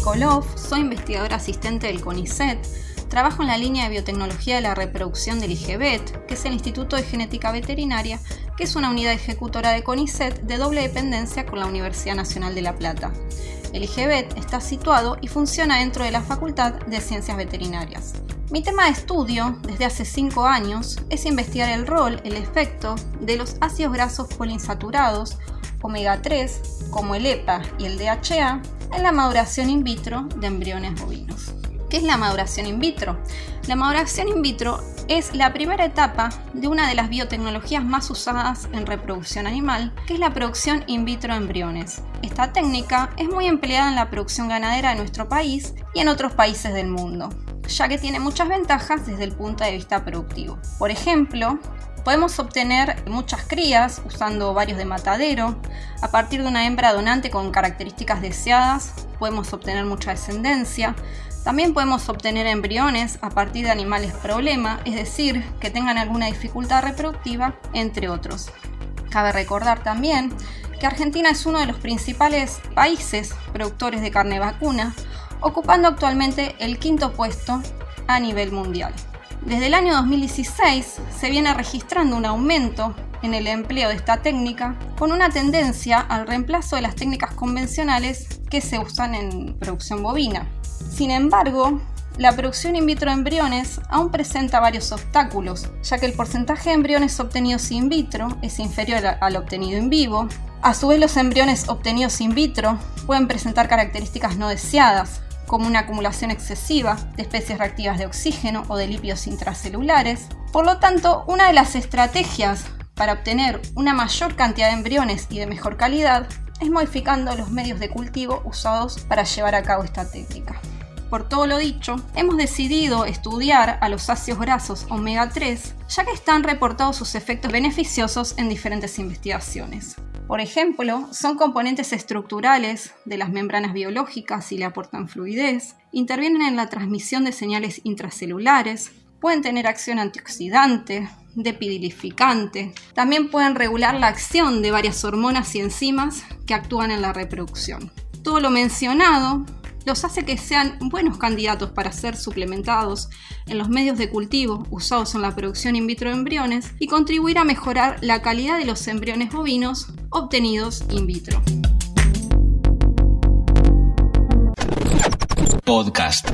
Nikolov, soy investigadora asistente del CONICET Trabajo en la línea de biotecnología de la reproducción del IGBET, que es el Instituto de Genética Veterinaria, que es una unidad ejecutora de CONICET de doble dependencia con la Universidad Nacional de La Plata. El IGBET está situado y funciona dentro de la Facultad de Ciencias Veterinarias. Mi tema de estudio, desde hace 5 años, es investigar el rol, el efecto de los ácidos grasos poliinsaturados, omega 3, como el EPA y el DHA, en la maduración in vitro de embriones bovinos. ¿Qué es la maduración in vitro? La maduración in vitro es la primera etapa de una de las biotecnologías más usadas en reproducción animal, que es la producción in vitro de embriones. Esta técnica es muy empleada en la producción ganadera de nuestro país y en otros países del mundo, ya que tiene muchas ventajas desde el punto de vista productivo. Por ejemplo, Podemos obtener muchas crías usando varios de matadero. A partir de una hembra donante con características deseadas, podemos obtener mucha descendencia. También podemos obtener embriones a partir de animales problema, es decir, que tengan alguna dificultad reproductiva, entre otros. Cabe recordar también que Argentina es uno de los principales países productores de carne vacuna, ocupando actualmente el quinto puesto a nivel mundial. Desde el año 2016 se viene registrando un aumento en el empleo de esta técnica, con una tendencia al reemplazo de las técnicas convencionales que se usan en producción bovina. Sin embargo, la producción in vitro de embriones aún presenta varios obstáculos, ya que el porcentaje de embriones obtenidos in vitro es inferior al obtenido en vivo. A su vez, los embriones obtenidos in vitro pueden presentar características no deseadas, como una acumulación excesiva de especies reactivas de oxígeno o de lípidos intracelulares. Por lo tanto, una de las estrategias para obtener una mayor cantidad de embriones y de mejor calidad es modificando los medios de cultivo usados para llevar a cabo esta técnica. Por todo lo dicho, hemos decidido estudiar a los ácidos grasos omega 3, ya que están reportados sus efectos beneficiosos en diferentes investigaciones. Por ejemplo, son componentes estructurales de las membranas biológicas y le aportan fluidez, intervienen en la transmisión de señales intracelulares, pueden tener acción antioxidante, depidilificante, también pueden regular la acción de varias hormonas y enzimas que actúan en la reproducción. Todo lo mencionado los hace que sean buenos candidatos para ser suplementados en los medios de cultivo usados en la producción in vitro de embriones y contribuir a mejorar la calidad de los embriones bovinos obtenidos in vitro. Podcast.